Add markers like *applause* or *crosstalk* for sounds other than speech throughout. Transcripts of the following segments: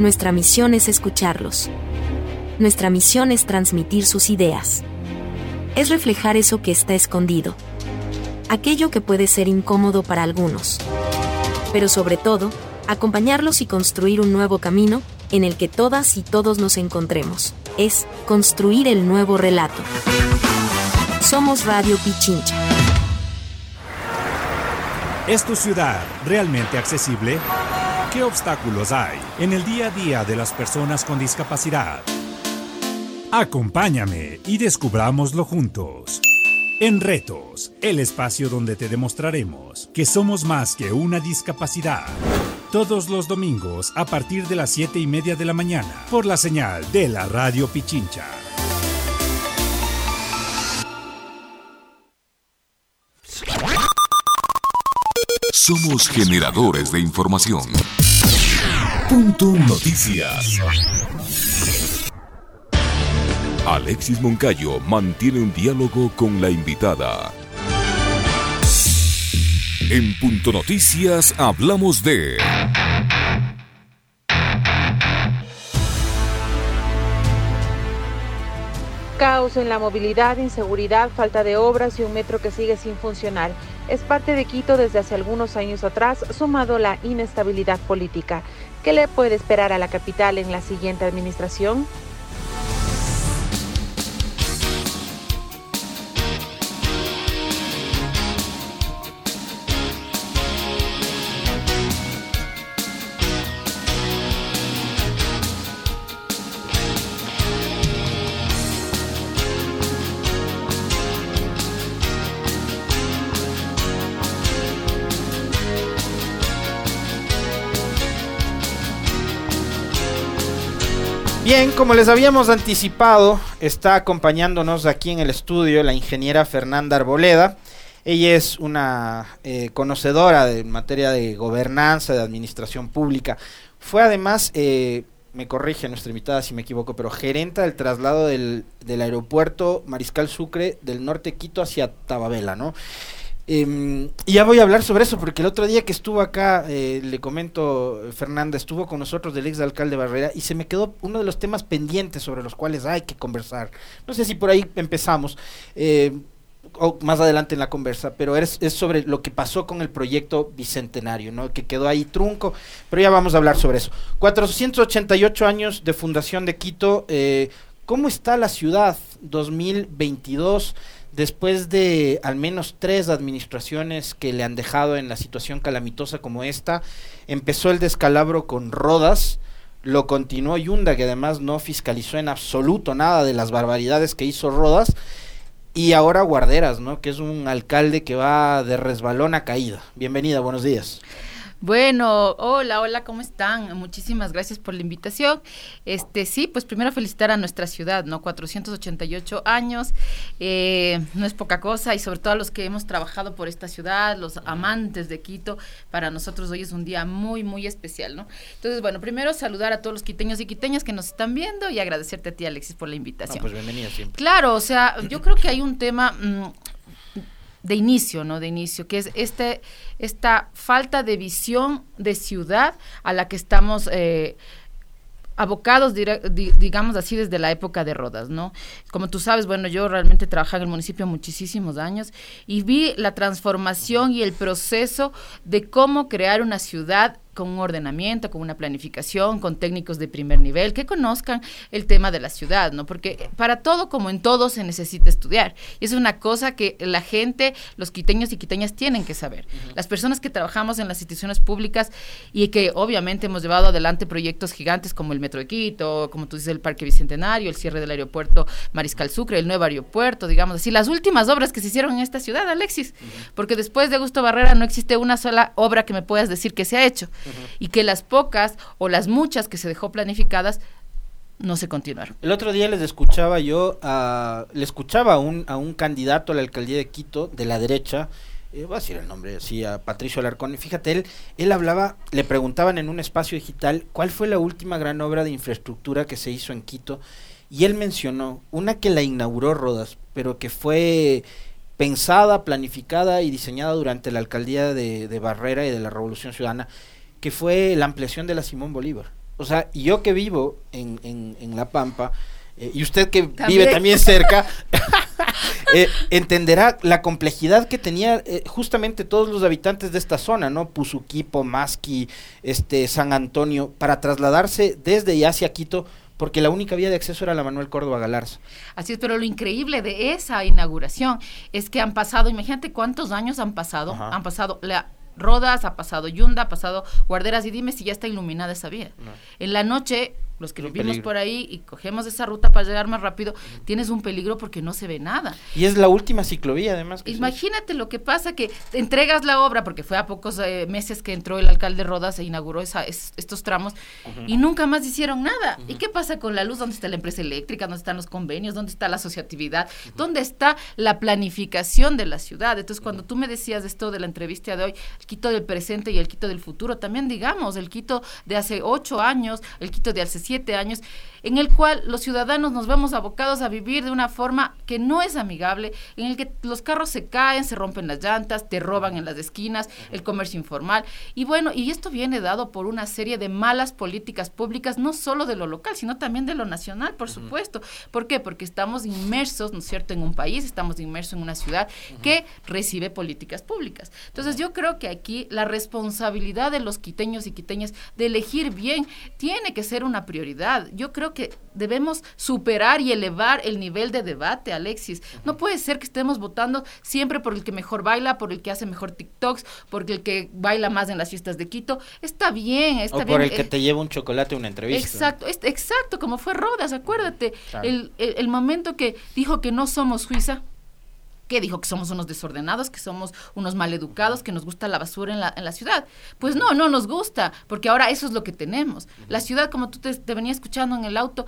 Nuestra misión es escucharlos. Nuestra misión es transmitir sus ideas. Es reflejar eso que está escondido. Aquello que puede ser incómodo para algunos. Pero sobre todo, acompañarlos y construir un nuevo camino en el que todas y todos nos encontremos. Es construir el nuevo relato. Somos Radio Pichincha. ¿Es tu ciudad realmente accesible? ¿Qué obstáculos hay en el día a día de las personas con discapacidad? Acompáñame y descubrámoslo juntos. En Retos, el espacio donde te demostraremos que somos más que una discapacidad. Todos los domingos a partir de las 7 y media de la mañana por la señal de la Radio Pichincha. Somos generadores de información. Punto Noticias. Alexis Moncayo mantiene un diálogo con la invitada. En Punto Noticias hablamos de... Caos en la movilidad, inseguridad, falta de obras y un metro que sigue sin funcionar. Es parte de Quito desde hace algunos años atrás, sumado la inestabilidad política. ¿Qué le puede esperar a la capital en la siguiente administración? Como les habíamos anticipado, está acompañándonos aquí en el estudio la ingeniera Fernanda Arboleda. Ella es una eh, conocedora de materia de gobernanza, de administración pública. Fue además, eh, me corrige nuestra invitada si me equivoco, pero gerenta del traslado del, del aeropuerto Mariscal Sucre del norte Quito hacia Tababela, ¿no? Em, y ya voy a hablar sobre eso, porque el otro día que estuvo acá, eh, le comento, Fernanda, estuvo con nosotros del ex alcalde Barrera y se me quedó uno de los temas pendientes sobre los cuales hay que conversar. No sé si por ahí empezamos. Eh, o más adelante en la conversa, pero es, es, sobre lo que pasó con el proyecto Bicentenario, ¿no? que quedó ahí trunco, pero ya vamos a hablar sobre eso. 488 años de fundación de Quito, eh, ¿cómo está la ciudad 2022? Después de al menos tres administraciones que le han dejado en la situación calamitosa como esta, empezó el descalabro con Rodas, lo continuó Yunda, que además no fiscalizó en absoluto nada de las barbaridades que hizo Rodas, y ahora Guarderas, ¿no? que es un alcalde que va de resbalón a caída. Bienvenida, buenos días. Bueno, hola, hola, ¿cómo están? Muchísimas gracias por la invitación. Este, sí, pues primero felicitar a nuestra ciudad, ¿no? 488 años, eh, no es poca cosa y sobre todo a los que hemos trabajado por esta ciudad, los amantes de Quito, para nosotros hoy es un día muy, muy especial, ¿no? Entonces, bueno, primero saludar a todos los quiteños y quiteñas que nos están viendo y agradecerte a ti, Alexis, por la invitación. No, pues bienvenida siempre. Claro, o sea, yo creo que hay un tema... Mmm, de inicio, ¿no? De inicio, que es este, esta falta de visión de ciudad a la que estamos eh, abocados, digamos así, desde la época de Rodas, ¿no? Como tú sabes, bueno, yo realmente trabajé en el municipio muchísimos años y vi la transformación y el proceso de cómo crear una ciudad con un ordenamiento, con una planificación, con técnicos de primer nivel, que conozcan el tema de la ciudad, ¿no? Porque para todo, como en todo, se necesita estudiar. Y es una cosa que la gente, los quiteños y quiteñas tienen que saber. Las personas que trabajamos en las instituciones públicas y que obviamente hemos llevado adelante proyectos gigantes como el Metro de Quito, como tú dices, el Parque Bicentenario, el cierre del aeropuerto Mariscal Sucre, el nuevo aeropuerto, digamos así, las últimas obras que se hicieron en esta ciudad, Alexis. Porque después de Augusto Barrera no existe una sola obra que me puedas decir que se ha hecho y que las pocas o las muchas que se dejó planificadas no se continuaron. El otro día les escuchaba yo, a, le escuchaba a un, a un candidato a la alcaldía de Quito de la derecha, eh, voy a decir el nombre, sí, a Patricio Alarcón, y fíjate, él, él hablaba, le preguntaban en un espacio digital cuál fue la última gran obra de infraestructura que se hizo en Quito, y él mencionó una que la inauguró Rodas, pero que fue pensada, planificada y diseñada durante la alcaldía de, de Barrera y de la Revolución Ciudadana, que fue la ampliación de la Simón Bolívar. o sea, yo que vivo en, en, La Pampa, eh, y usted que vive también cerca, *laughs* eh, entenderá la complejidad que tenía eh, justamente todos los habitantes de esta zona, ¿no? Puzuquipo, Masqui, este, San Antonio, para trasladarse desde y hacia Quito porque la única vía de acceso era la Manuel Córdoba Galarza. Así es, pero lo increíble de esa inauguración es que han pasado, imagínate cuántos años han pasado, han pasado la Rodas, ha pasado Yunda, ha pasado Guarderas y dime si ya está iluminada esa vía. En la noche los que vivimos por ahí y cogemos esa ruta para llegar más rápido, tienes un peligro porque no se ve nada. Y es la última ciclovía además. Imagínate lo que pasa que entregas la obra, porque fue a pocos eh, meses que entró el alcalde Rodas e inauguró esa, estos tramos y nunca más hicieron nada. ¿Y qué pasa con la luz? ¿Dónde está la empresa eléctrica? ¿Dónde están los convenios? ¿Dónde está la asociatividad? ¿Dónde está la planificación de la ciudad? Entonces, cuando tú me decías esto de la entrevista de hoy, el Quito del presente y el Quito del futuro, también digamos, el Quito de hace ocho años, el Quito de hace años, en el cual los ciudadanos nos vemos abocados a vivir de una forma que no es amigable, en el que los carros se caen, se rompen las llantas, te roban en las esquinas, el comercio informal. Y bueno, y esto viene dado por una serie de malas políticas públicas, no solo de lo local, sino también de lo nacional, por supuesto. ¿Por qué? Porque estamos inmersos, ¿no es cierto?, en un país, estamos inmersos en una ciudad que recibe políticas públicas. Entonces yo creo que aquí la responsabilidad de los quiteños y quiteñas de elegir bien tiene que ser una prioridad yo creo que debemos superar y elevar el nivel de debate, Alexis. No puede ser que estemos votando siempre por el que mejor baila, por el que hace mejor TikToks, por el que baila más en las fiestas de Quito. Está bien, está o por el que eh, te lleva un chocolate a una entrevista. Exacto, exacto, como fue Rodas, acuérdate. el, el momento que dijo que no somos Suiza ¿Qué dijo? Que somos unos desordenados, que somos unos maleducados, que nos gusta la basura en la, ciudad. Pues no, no nos gusta, porque ahora eso es lo que tenemos. La ciudad, como tú te, te venía escuchando en el auto,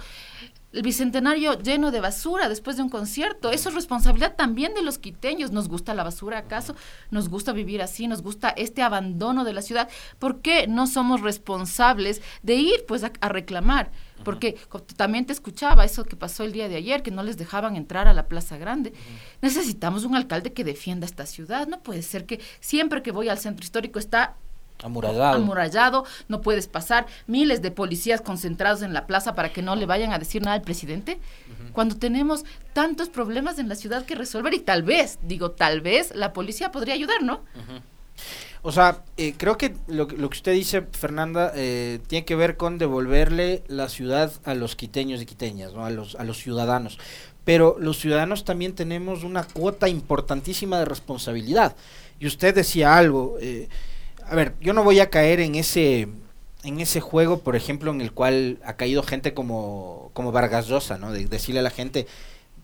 el bicentenario lleno de basura después de un concierto. Eso es responsabilidad también de los quiteños. ¿Nos gusta la basura acaso? ¿Nos gusta vivir así? ¿Nos gusta este abandono de la ciudad? ¿Por qué no somos responsables de ir pues a reclamar? Porque también te escuchaba eso que pasó el día de ayer, que no les dejaban entrar a la Plaza Grande. Necesitamos un alcalde que defienda esta ciudad. No puede ser que siempre que voy al centro histórico está Amurallado. Amurallado, no puedes pasar miles de policías concentrados en la plaza para que no le vayan a decir nada al presidente. Cuando tenemos tantos problemas en la ciudad que resolver y tal vez, digo, tal vez la policía podría ayudar, ¿no? O sea, eh, creo que lo, lo, que usted dice, Fernanda, eh, tiene que ver con devolverle la ciudad a los quiteños y quiteñas, ¿no? a, los, a los ciudadanos. Pero los ciudadanos también tenemos una cuota importantísima de responsabilidad. Y usted decía algo, eh, a ver, yo no voy a caer en ese en ese juego, por ejemplo, en el cual ha caído gente como, como Vargas Llosa, ¿no? De decirle a la gente,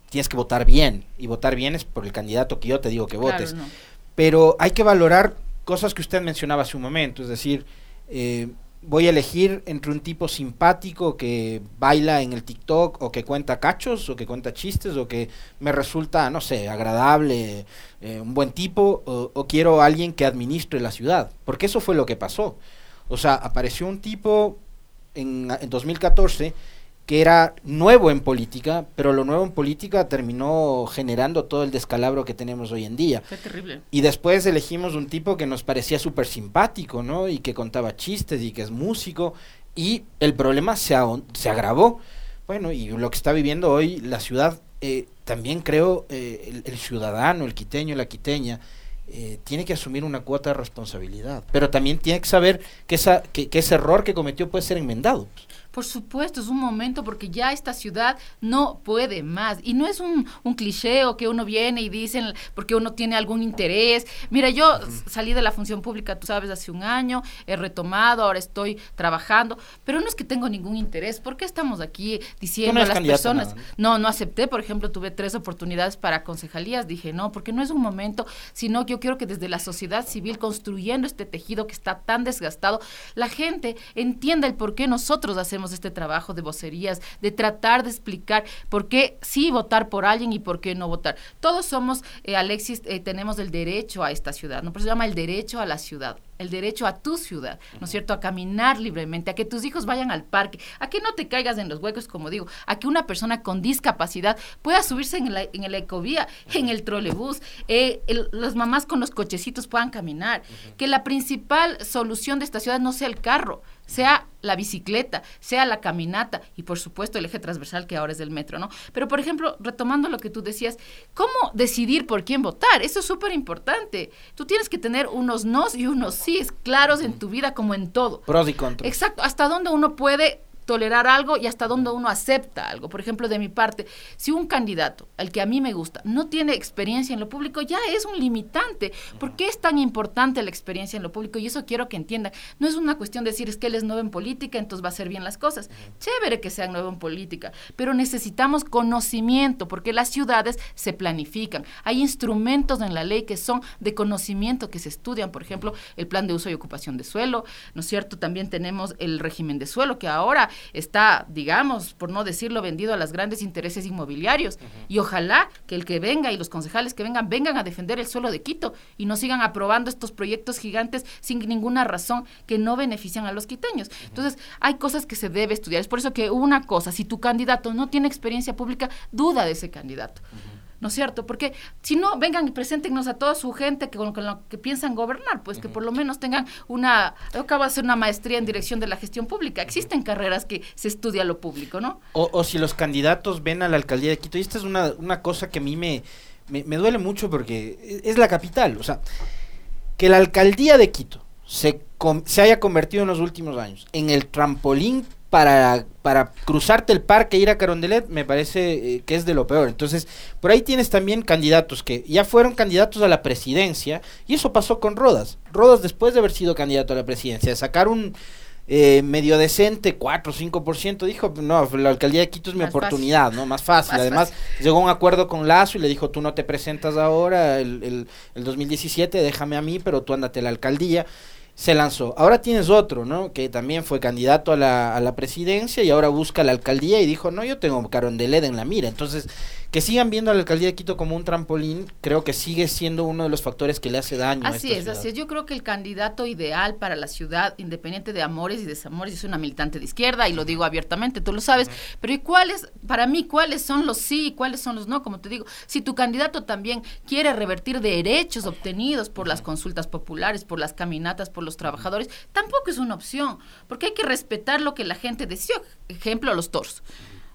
tienes que votar bien, y votar bien es por el candidato que yo te digo que votes. Pero hay que valorar cosas que usted mencionaba hace un momento, es decir, eh, voy a elegir entre un tipo simpático que baila en el TikTok o que cuenta cachos o que cuenta chistes o que me resulta, no sé, agradable, eh, un buen tipo o, quiero alguien que administre la ciudad, porque eso fue lo que pasó. O sea, apareció un tipo en, en 2014 que era nuevo en política, pero lo nuevo en política terminó generando todo el descalabro que tenemos hoy en día. Fue terrible. Y después elegimos un tipo que nos parecía súper simpático, ¿no? Y que contaba chistes y que es músico. Y el problema se, se agravó. Bueno, y lo que está viviendo hoy la ciudad, eh, también creo eh, el, ciudadano, el quiteño, la quiteña, eh, tiene que asumir una cuota de responsabilidad. Pero también tiene que saber que, esa, que, que ese error que cometió puede ser enmendado. Por supuesto, es un momento porque ya esta ciudad no puede más. Y no es un, un cliché o que uno viene y dicen porque uno tiene algún interés. Mira, yo salí de la función pública, tú sabes, hace un año, he retomado, ahora estoy trabajando, pero no es que tengo ningún interés. ¿Por qué estamos aquí diciendo a las personas? ¿no? no, acepté, por ejemplo, tuve tres oportunidades para concejalías, dije no, porque no es un momento, sino que yo quiero que desde la sociedad civil, construyendo este tejido que está tan desgastado, la gente entienda el por qué nosotros hacemos este trabajo de vocerías, de tratar de explicar por qué sí votar por alguien y por qué no votar. Todos somos, eh, Alexis, eh, tenemos el derecho a esta ciudad, ¿no? Por eso se llama el derecho a la ciudad el derecho a tu ciudad, ¿no es cierto? A caminar libremente, a que tus hijos vayan al parque, a que no te caigas en los huecos, como digo, a que una persona con discapacidad pueda subirse en la, en ecovía, en el trolebús, eh, las mamás con los cochecitos puedan caminar, que la principal solución de esta ciudad no sea el carro, sea la bicicleta, sea la caminata y por supuesto el eje transversal que ahora es del metro, ¿no? Pero por ejemplo, retomando lo que tú decías, ¿cómo decidir por quién votar? Eso es súper importante. Tú tienes que tener unos nos y unos sís claros en tu vida como en todo. Pros y contras. Exacto, hasta dónde uno puede tolerar algo y hasta dónde uno acepta algo. Por ejemplo, de mi parte, si un candidato, el que a mí me gusta, no tiene experiencia en lo público, ya es un limitante. ¿Por qué es tan importante la experiencia en lo público? Y eso quiero que entiendan. No es una cuestión de decir es que él es nuevo en política, entonces va a hacer bien las cosas. Chévere que sea nuevo en política, pero necesitamos conocimiento porque las ciudades se planifican. Hay instrumentos en la ley que son de conocimiento que se estudian, por ejemplo, el plan de uso y ocupación de suelo, ¿no es cierto? También tenemos el régimen de suelo que ahora está, digamos, por no decirlo, vendido a los grandes intereses inmobiliarios. Y ojalá que el que venga y los concejales que vengan vengan a defender el suelo de Quito y no sigan aprobando estos proyectos gigantes sin ninguna razón que no benefician a los quiteños. Entonces, hay cosas que se debe estudiar. Es por eso que una cosa, si tu candidato no tiene experiencia pública, duda de ese candidato. ¿No es cierto? Porque si no, vengan y preséntenos a toda su gente que con, lo que piensan gobernar, pues que por lo menos tengan una, yo acabo de hacer una maestría en dirección de la gestión pública, existen carreras que se estudia lo público, ¿no? O, si los candidatos ven a la alcaldía de Quito, y esta es una, una cosa que a mí me, me, duele mucho porque es la capital, o sea, que la alcaldía de Quito se, se haya convertido en los últimos años en el trampolín para, para cruzarte el parque e ir a Carondelet me parece eh, que es de lo peor. Entonces, por ahí tienes también candidatos que ya fueron candidatos a la presidencia y eso pasó con Rodas. Rodas después de haber sido candidato a la presidencia, de sacar un eh, medio decente, 4 o 5%, dijo, no, la alcaldía de Quito es mi oportunidad, ¿no? Más fácil. Además, llegó a un acuerdo con Lazo y le dijo, tú no te presentas ahora el, el, el 2017, déjame a mí, pero tú ándate a la alcaldía se lanzó. Ahora tienes otro, ¿no? Que también fue candidato a la, a la presidencia y ahora busca la alcaldía y dijo, no, yo tengo Carondelet en la mira. Entonces, que sigan viendo a la alcaldía de Quito como un trampolín, creo que sigue siendo uno de los factores que le hace daño. Así es, así es. Yo creo que el candidato ideal para la ciudad, independiente de amores y desamores, es una militante de izquierda y lo digo abiertamente, tú lo sabes. Pero ¿y cuáles, para mí, cuáles son los sí y cuáles son los no? Como te digo, si tu candidato también quiere revertir derechos obtenidos por las consultas populares, por las caminatas, por los trabajadores, tampoco es una opción, porque hay que respetar lo que la gente decía. Ejemplo, los toros.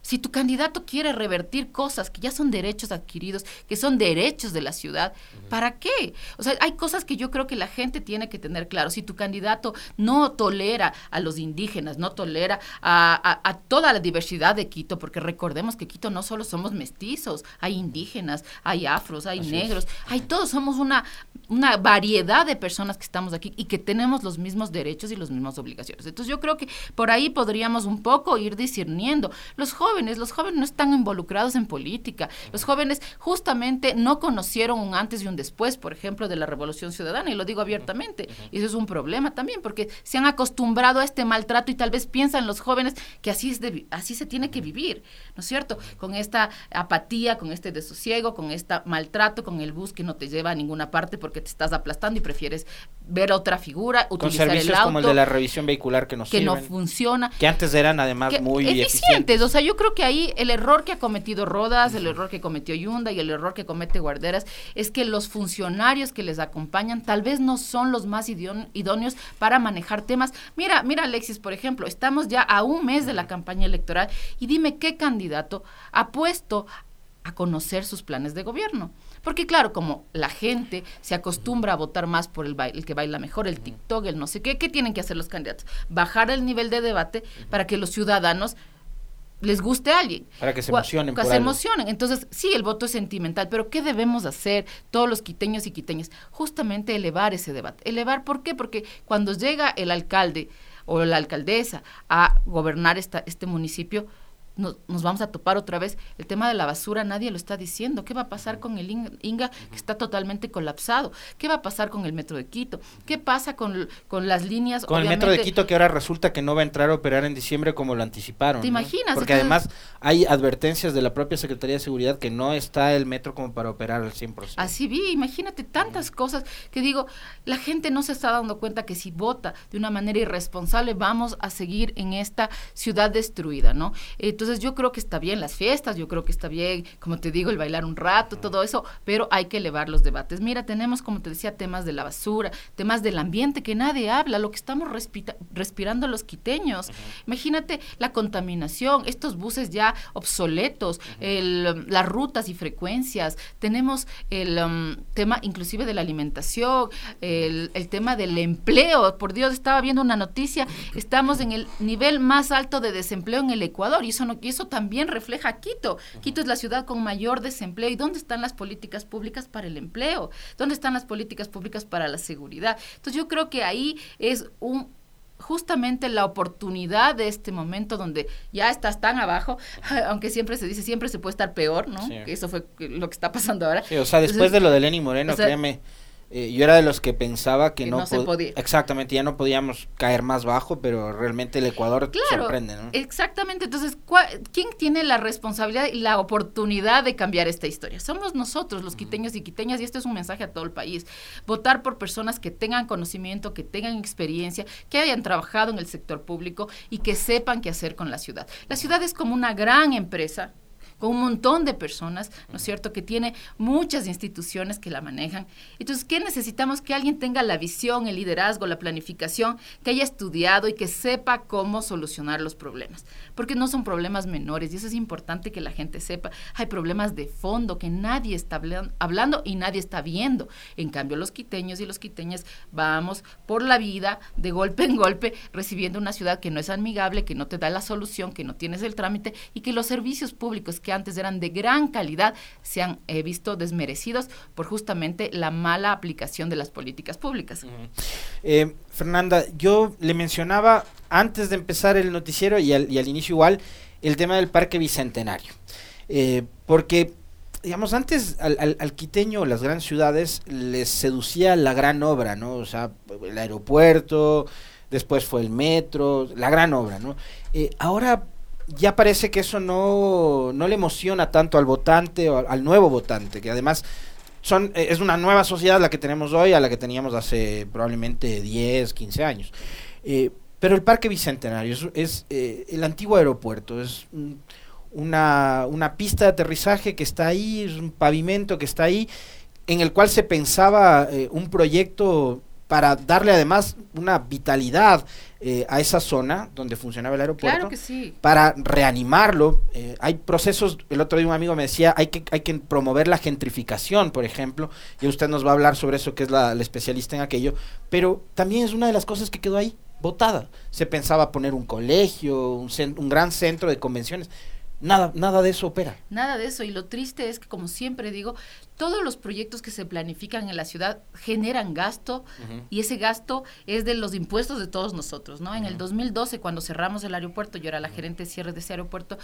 Si tu candidato quiere revertir cosas que ya son derechos adquiridos, que son derechos de la ciudad, ¿para qué? O sea, hay cosas que yo creo que la gente tiene que tener claro. Si tu candidato no tolera a los indígenas, no tolera a, toda la diversidad de Quito, porque recordemos que Quito no solo somos mestizos, hay indígenas, hay afros, hay negros, hay todos, somos una, una variedad de personas que estamos aquí y que tenemos los mismos derechos y las mismas obligaciones. Entonces yo creo que por ahí podríamos un poco ir discerniendo. Los jóvenes los jóvenes no están involucrados en política, los jóvenes justamente no conocieron un antes y un después, por ejemplo, de la Revolución Ciudadana, y lo digo abiertamente, y eso es un problema también, porque se han acostumbrado a este maltrato y tal vez piensan los jóvenes que así, es así se tiene que vivir, ¿no es cierto? Con esta apatía, con este desosiego, con este maltrato, con el bus que no te lleva a ninguna parte porque te estás aplastando y prefieres ver otra figura, utilizar con servicios como el de la revisión vehicular que no que no funciona, que antes eran además muy eficientes. eficientes. O sea, yo creo que ahí el error que ha cometido Rodas, el error que cometió Yunda y el error que comete Guarderas es que los funcionarios que les acompañan tal vez no son los más idóneos para manejar temas. Mira, mira Alexis, por ejemplo, estamos ya a un mes de la campaña electoral y dime qué candidato ha puesto a conocer sus planes de gobierno. Porque claro, como la gente se acostumbra a votar más por el, el que baila mejor, el TikTok, el no sé qué, ¿qué tienen que hacer los candidatos? Bajar el nivel de debate para que los ciudadanos les guste a alguien. Para que se emocionen. Que se emocionen. Entonces, sí, el voto es sentimental, pero ¿qué debemos hacer todos los quiteños y quiteñas? Justamente elevar ese debate. Elevar, ¿por qué? Porque cuando llega el alcalde o la alcaldesa a gobernar esta, este municipio, nos, vamos a topar otra vez. El tema de la basura nadie lo está diciendo. ¿Qué va a pasar con el Inga que está totalmente colapsado? ¿Qué va a pasar con el metro de Quito? ¿Qué pasa con, con las líneas? Con el metro de Quito que ahora resulta que no va a entrar a operar en diciembre como lo anticiparon. ¿Te imaginas? Porque además hay advertencias de la propia Secretaría de Seguridad que no está el metro como para operar al 100%. Así vi, imagínate tantas cosas que digo, la gente no se está dando cuenta que si vota de una manera irresponsable vamos a seguir en esta ciudad destruida, ¿no? Entonces, Entonces yo creo que está bien las fiestas, yo creo que está bien, como te digo, el bailar un rato, todo eso, pero hay que elevar los debates. Mira, tenemos, como te decía, temas de la basura, temas del ambiente que nadie habla, lo que estamos respirando los quiteños. Imagínate la contaminación, estos buses ya obsoletos, las rutas y frecuencias, tenemos el um, tema inclusive de la alimentación, el, el tema del empleo. Por Dios, estaba viendo una noticia, estamos en el nivel más alto de desempleo en el Ecuador y eso, no, y eso también refleja Quito. Quito es la ciudad con mayor desempleo. ¿Y dónde están las políticas públicas para el empleo? ¿Dónde están las políticas públicas para la seguridad? Entonces yo creo que ahí es un justamente la oportunidad de este momento donde ya estás tan abajo, *laughs* aunque siempre se dice, siempre se puede estar peor, ¿no? Que eso fue lo que está pasando ahora. o sea, después de lo de Lenny Moreno, créeme, eh, yo era de los que pensaba que, no, se podía. Exactamente, ya no podíamos caer más bajo, pero realmente el Ecuador sorprende, ¿no? Exactamente, entonces, ¿quién tiene la responsabilidad y la oportunidad de cambiar esta historia? Somos nosotros, los quiteños y quiteñas, y este es un mensaje a todo el país. Votar por personas que tengan conocimiento, que tengan experiencia, que hayan trabajado en el sector público y que sepan qué hacer con la ciudad. La ciudad es como una gran empresa con un montón de personas, ¿no es cierto?, que tiene muchas instituciones que la manejan. Entonces, ¿qué necesitamos? Que alguien tenga la visión, el liderazgo, la planificación, que haya estudiado y que sepa cómo solucionar los problemas. Porque no son problemas menores y eso es importante que la gente sepa. Hay problemas de fondo que nadie está hablando y nadie está viendo. En cambio, los quiteños y los quiteñas vamos por la vida de golpe en golpe recibiendo una ciudad que no es amigable, que no te da la solución, que no tienes el trámite y que los servicios públicos que antes eran de gran calidad se han eh, visto desmerecidos por justamente la mala aplicación de las políticas públicas. Eh, Fernanda, yo le mencionaba antes de empezar el noticiero y al, inicio igual el tema del Parque Bicentenario. Eh, porque digamos, antes al, al, quiteño, las grandes ciudades, les seducía la gran obra, ¿no? O sea, el aeropuerto, después fue el metro, la gran obra, ¿no? ahora ya parece que eso no, no le emociona tanto al votante o al, nuevo votante, que además son, eh, es una nueva sociedad la que tenemos hoy a la que teníamos hace probablemente 10, 15 años. Eh, pero el Parque Bicentenario es, eh, el antiguo aeropuerto, es una, una pista de aterrizaje que está ahí, es un pavimento que está ahí, en el cual se pensaba un proyecto para darle además una vitalidad eh, a esa zona donde funcionaba el aeropuerto para reanimarlo. Eh, hay procesos, el otro día un amigo me decía, hay que, hay que promover la gentrificación, por ejemplo, y usted nos va a hablar sobre eso, que es la, especialista en aquello, pero también es una de las cosas que quedó ahí, votada. Se pensaba poner un colegio, un, un gran centro de convenciones. Nada, nada de eso opera. Nada de eso. Y lo triste es que, como siempre digo, todos los proyectos que se planifican en la ciudad generan gasto y ese gasto es de los impuestos de todos nosotros, ¿no? En el 2012, cuando cerramos el aeropuerto, yo era la gerente de cierre de ese aeropuerto,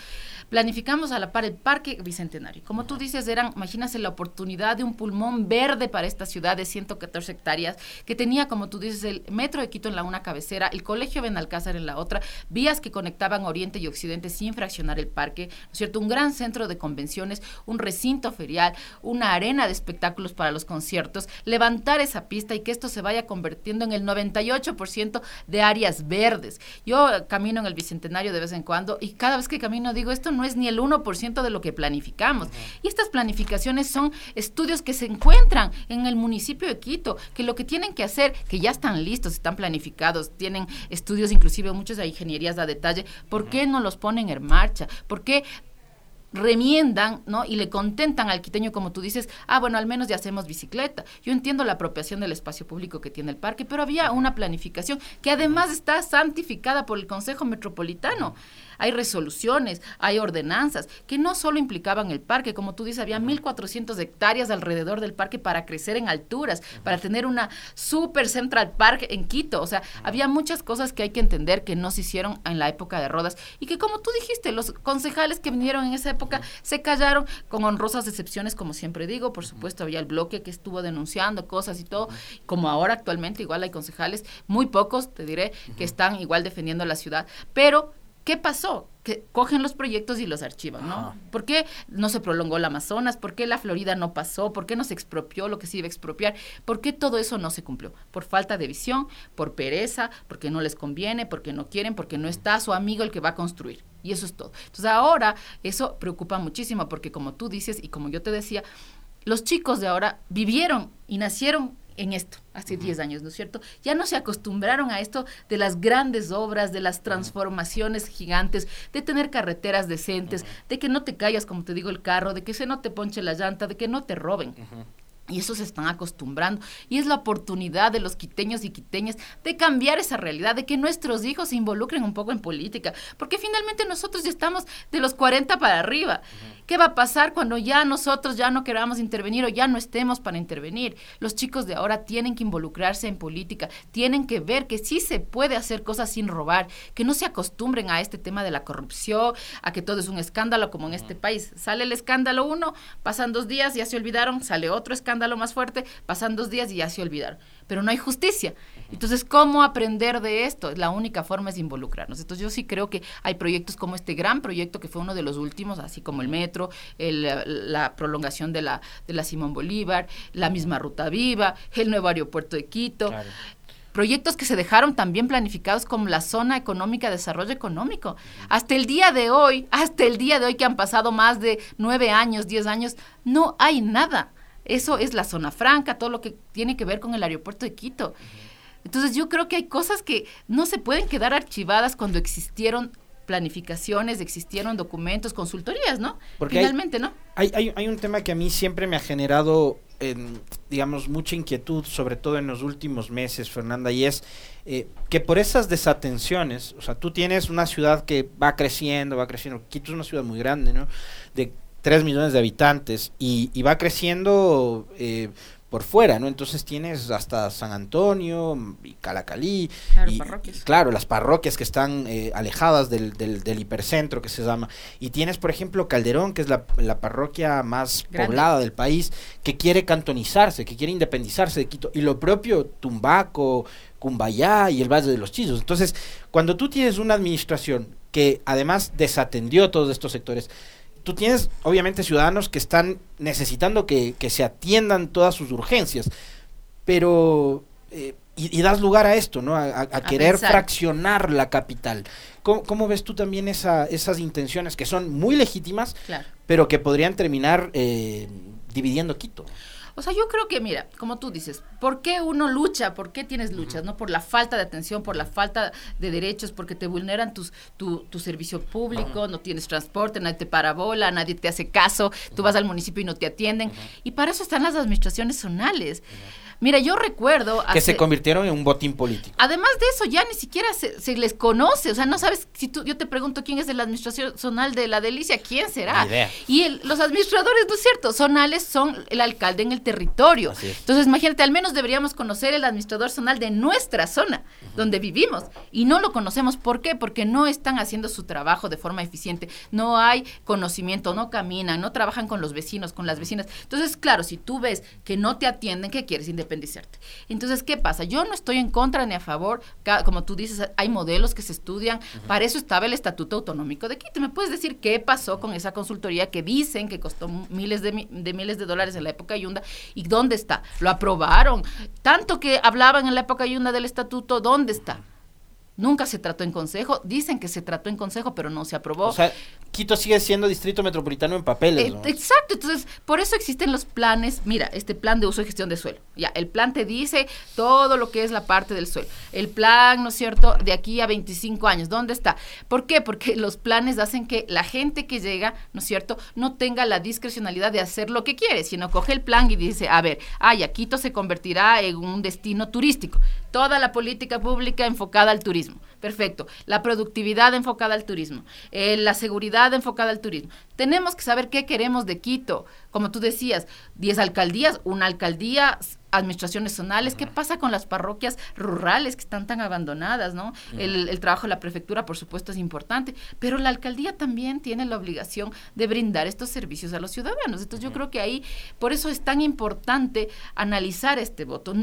planificamos a la par el Parque Bicentenario. Como tú dices, eran, imagínate la oportunidad de un pulmón verde para esta ciudad de 114 hectáreas, que tenía, como tú dices, el metro de Quito en la una cabecera, el colegio Benalcázar en la otra, vías que conectaban Oriente y Occidente sin fraccionar el parque, ¿no es cierto? Un gran centro de convenciones, un recinto ferial, una arena de espectáculos para los conciertos, levantar esa pista y que esto se vaya convirtiendo en el 98% de áreas verdes. Yo camino en el Bicentenario de vez en cuando y cada vez que camino digo, esto no es ni el 1% de lo que planificamos. Y estas planificaciones son estudios que se encuentran en el municipio de Quito, que lo que tienen que hacer, que ya están listos, están planificados, tienen estudios inclusive muchas de ingenierías a detalle, ¿por qué no los ponen en marcha? ¿Por qué remiendan, ¿no? Y le contentan al quiteño, como tú dices, ah, bueno, al menos ya hacemos bicicleta. Yo entiendo la apropiación del espacio público que tiene el parque, pero había una planificación que además está santificada por el Consejo Metropolitano hay resoluciones, hay ordenanzas que no solo implicaban el parque, como tú dices, había 1.400 hectáreas alrededor del parque para crecer en alturas, para tener una super Central Park en Quito. O sea, había muchas cosas que hay que entender que no se hicieron en la época de Rodas y que, como tú dijiste, los concejales que vinieron en esa época se callaron con honrosas excepciones, como siempre digo. Por supuesto, había el bloque que estuvo denunciando cosas y todo, como ahora actualmente igual hay concejales, muy pocos, te diré, que están igual defendiendo la ciudad, pero ¿qué pasó? Que cogen los proyectos y los archivan, ¿no? ¿Por qué no se prolongó el Amazonas? ¿Por qué la Florida no pasó? ¿Por qué no se expropió lo que se iba a expropiar? ¿Por qué todo eso no se cumplió? Por falta de visión, por pereza, porque no les conviene, porque no quieren, porque no está su amigo el que va a construir. Y eso es todo. Entonces ahora eso preocupa muchísimo porque como tú dices y como yo te decía, los chicos de ahora vivieron y nacieron en esto, hace 10 años, ¿no es cierto? Ya no se acostumbraron a esto de las grandes obras, de las transformaciones gigantes, de tener carreteras decentes, de que no te callas, como te digo, el carro, de que se no te ponche la llanta, de que no te roben. Y eso se están acostumbrando. Y es la oportunidad de los quiteños y quiteñas de cambiar esa realidad, de que nuestros hijos se involucren un poco en política. Porque finalmente nosotros ya estamos de los 40 para arriba. ¿Qué va a pasar cuando ya nosotros ya no queramos intervenir o ya no estemos para intervenir? Los chicos de ahora tienen que involucrarse en política, tienen que ver que sí se puede hacer cosas sin robar, que no se acostumbren a este tema de la corrupción, a que todo es un escándalo como en este país. Sale el escándalo uno, pasan dos días, ya se olvidaron, sale otro escándalo más fuerte, pasan dos días y ya se olvidaron. Pero no hay justicia. Entonces, ¿cómo aprender de esto? La única forma es involucrarnos. Entonces, yo sí creo que hay proyectos como este gran proyecto que fue uno de los últimos, así como el metro, la prolongación de la, de la Simón Bolívar, la misma Ruta Viva, el nuevo aeropuerto de Quito. Proyectos que se dejaron también planificados como la zona económica de desarrollo económico. Hasta el día de hoy, hasta el día de hoy que han pasado más de nueve años, diez años, no hay nada. Eso es la zona franca, todo lo que tiene que ver con el aeropuerto de Quito. Entonces yo creo que hay cosas que no se pueden quedar archivadas cuando existieron planificaciones, existieron documentos, consultorías, ¿no? Porque Finalmente, ¿no? Hay, hay, hay, un tema que a mí siempre me ha generado, digamos, mucha inquietud, sobre todo en los últimos meses, Fernanda, y es eh, que por esas desatenciones, o sea, tú tienes una ciudad que va creciendo, va creciendo, Quito es una ciudad muy grande, ¿no? De 3 millones de habitantes y, y va creciendo eh, por fuera, ¿no? Entonces tienes hasta San Antonio y Calacalí. Claro, y, parroquias. claro, las parroquias que están eh, alejadas del, del, hipercentro que se llama. Y tienes, por ejemplo, Calderón, que es la, parroquia más poblada del país, que quiere cantonizarse, que quiere independizarse de Quito. Y lo propio Tumbaco, Cumbayá y el Valle de los Chillos. Entonces, cuando tú tienes una administración que además desatendió todos estos sectores, tú tienes obviamente ciudadanos que están necesitando que, se atiendan todas sus urgencias, pero... Eh, y, das lugar a esto, ¿no? A, querer fraccionar la capital. ¿Cómo, ves tú también esa, esas intenciones que son muy legítimas, pero que podrían terminar eh, dividiendo Quito? O sea, yo creo que, mira, como tú dices, ¿por qué uno lucha? ¿Por qué tienes luchas? ¿No? Por la falta de atención, por la falta de derechos, porque te vulneran tus, tu, tu servicio público, no tienes transporte, nadie te parabola, nadie te hace caso, tú vas al municipio y no te atienden. Y para eso están las administraciones zonales. Mira, yo recuerdo... Que se convirtieron en un botín político. Además de eso, ya ni siquiera se, les conoce. O sea, no sabes, si tú, yo te pregunto quién es de la administración zonal de la delicia, ¿quién será? Y los administradores, ¿no es cierto? Zonales son el alcalde en el territorio. Entonces, imagínate, al menos deberíamos conocer el administrador zonal de nuestra zona, donde vivimos. Y no lo conocemos. ¿Por qué? Porque no están haciendo su trabajo de forma eficiente. No hay conocimiento, no caminan, no trabajan con los vecinos, con las vecinas. Entonces, claro, si tú ves que no te atienden, ¿qué quieres? Entonces, ¿qué pasa? Yo no estoy en contra ni a favor, como tú dices, hay modelos que se estudian, para eso estaba el Estatuto Autonómico de Quito. ¿Me puedes decir qué pasó con esa consultoría que dicen que costó miles de, de miles de dólares en la época Yunda y dónde está? ¿Lo aprobaron? Tanto que hablaban en la época Yunda del Estatuto, ¿dónde está? Nunca se trató en consejo. Dicen que se trató en consejo, pero no se aprobó. O sea, Quito sigue siendo distrito metropolitano en papeles. ¿no? exacto. Entonces, por eso existen los planes. Mira, este plan de uso y gestión de suelo. Ya, el plan te dice todo lo que es la parte del suelo. El plan, ¿no es cierto?, de aquí a 25 años. ¿Dónde está? ¿Por qué? Porque los planes hacen que la gente que llega, ¿no es cierto?, no tenga la discrecionalidad de hacer lo que quiere, sino coge el plan y dice, a ver, ay, Quito se convertirá en un destino turístico. Toda la política pública enfocada al turismo. Perfecto. La productividad enfocada al turismo. Eh, la seguridad enfocada al turismo. Tenemos que saber qué queremos de Quito. Como tú decías, 10 alcaldías, una alcaldía, administraciones zonales. ¿Qué pasa con las parroquias rurales que están tan abandonadas, no? el, trabajo de la prefectura, por supuesto, es importante, pero la alcaldía también tiene la obligación de brindar estos servicios a los ciudadanos. Entonces, yo creo que ahí, por eso es tan importante analizar este voto.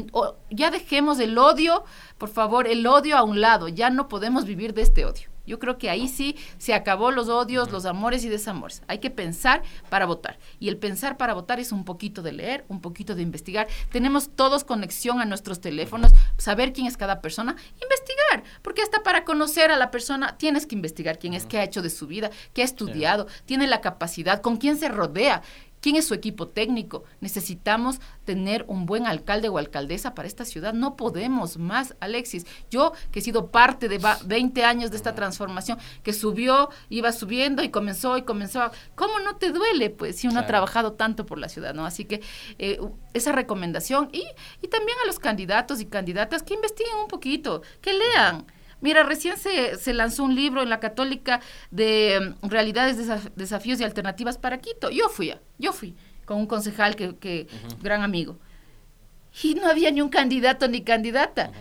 ya dejemos el odio, por favor, el odio a un lado. Ya no podemos vivir de este odio. Yo creo que ahí sí se acabó los odios, los amores y desamores. Hay que pensar para votar. Y el pensar para votar es un poquito de leer, un poquito de investigar. Tenemos todos conexión a nuestros teléfonos, saber quién es cada persona, investigar, porque hasta para conocer a la persona tienes que investigar quién es, qué ha hecho de su vida, qué ha estudiado, tiene la capacidad, con quién se rodea. ¿Quién es su equipo técnico? Necesitamos tener un buen alcalde o alcaldesa para esta ciudad. No podemos más, Alexis. Yo, que he sido parte de 20 años de esta transformación, que subió, iba subiendo y comenzó y comenzó. ¿Cómo no te duele, pues, si uno ha trabajado tanto por la ciudad, ¿no? Así que eh, esa recomendación y, y también a los candidatos y candidatas que investiguen un poquito, que lean Mira, recién se, se, lanzó un libro en la Católica de mm, realidades, desafíos y alternativas para Quito. Yo fui, yo fui con un concejal que, que gran amigo. Y no había ni un candidato ni candidata.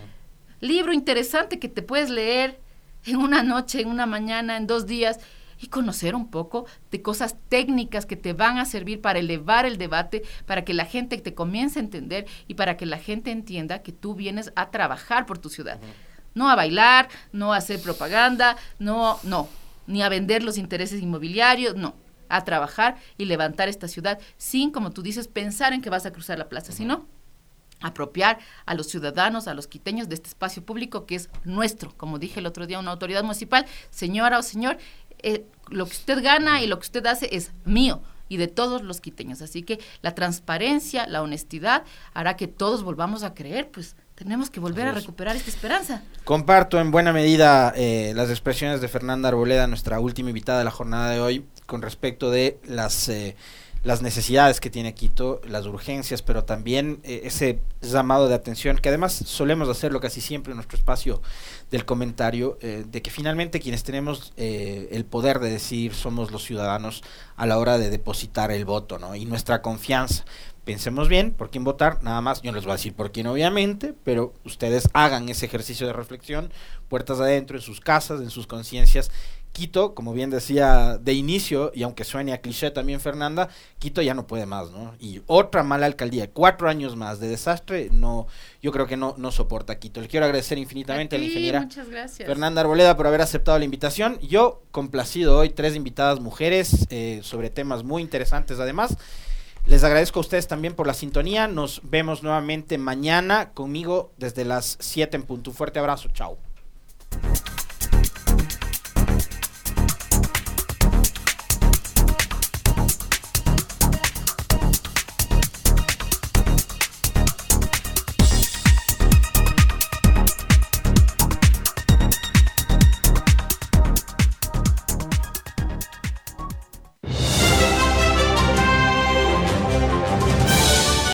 Libro interesante que te puedes leer en una noche, en una mañana, en dos días y conocer un poco de cosas técnicas que te van a servir para elevar el debate, para que la gente te comience a entender y para que la gente entienda que tú vienes a trabajar por tu ciudad no a bailar, no a hacer propaganda, no, no, ni a vender los intereses inmobiliarios, no, a trabajar y levantar esta ciudad sin, como tú dices, pensar en que vas a cruzar la plaza, sino apropiar a los ciudadanos, a los quiteños de este espacio público que es nuestro. Como dije el otro día, una autoridad municipal, señora o señor, eh, lo que usted gana y lo que usted hace es mío y de todos los quiteños. Así que la transparencia, la honestidad hará que todos volvamos a creer, pues tenemos que volver a recuperar esta esperanza. Comparto en buena medida eh, las expresiones de Fernanda Arboleda, nuestra última invitada de la jornada de hoy, con respecto de las, eh, las necesidades que tiene Quito, las urgencias, pero también eh, ese llamado de atención, que además solemos hacerlo casi siempre en nuestro espacio del comentario, de que finalmente quienes tenemos el poder de decir somos los ciudadanos a la hora de depositar el voto, ¿no? Y nuestra confianza pensemos bien por quién votar, nada más, yo les voy a decir por quién obviamente, pero ustedes hagan ese ejercicio de reflexión, puertas adentro, en sus casas, en sus conciencias. Quito, como bien decía de inicio, y aunque suene a cliché también Fernanda, Quito ya no puede más, ¿no? Y otra mala alcaldía, cuatro años más de desastre, no, yo creo que no, no soporta Quito. Le quiero agradecer infinitamente a, la ingeniera Fernanda Arboleda por haber aceptado la invitación. Yo, complacido hoy, tres invitadas mujeres eh, sobre temas muy interesantes además. Les agradezco a ustedes también por la sintonía. Nos vemos nuevamente mañana conmigo desde las 7 en punto. Un fuerte abrazo. Chao.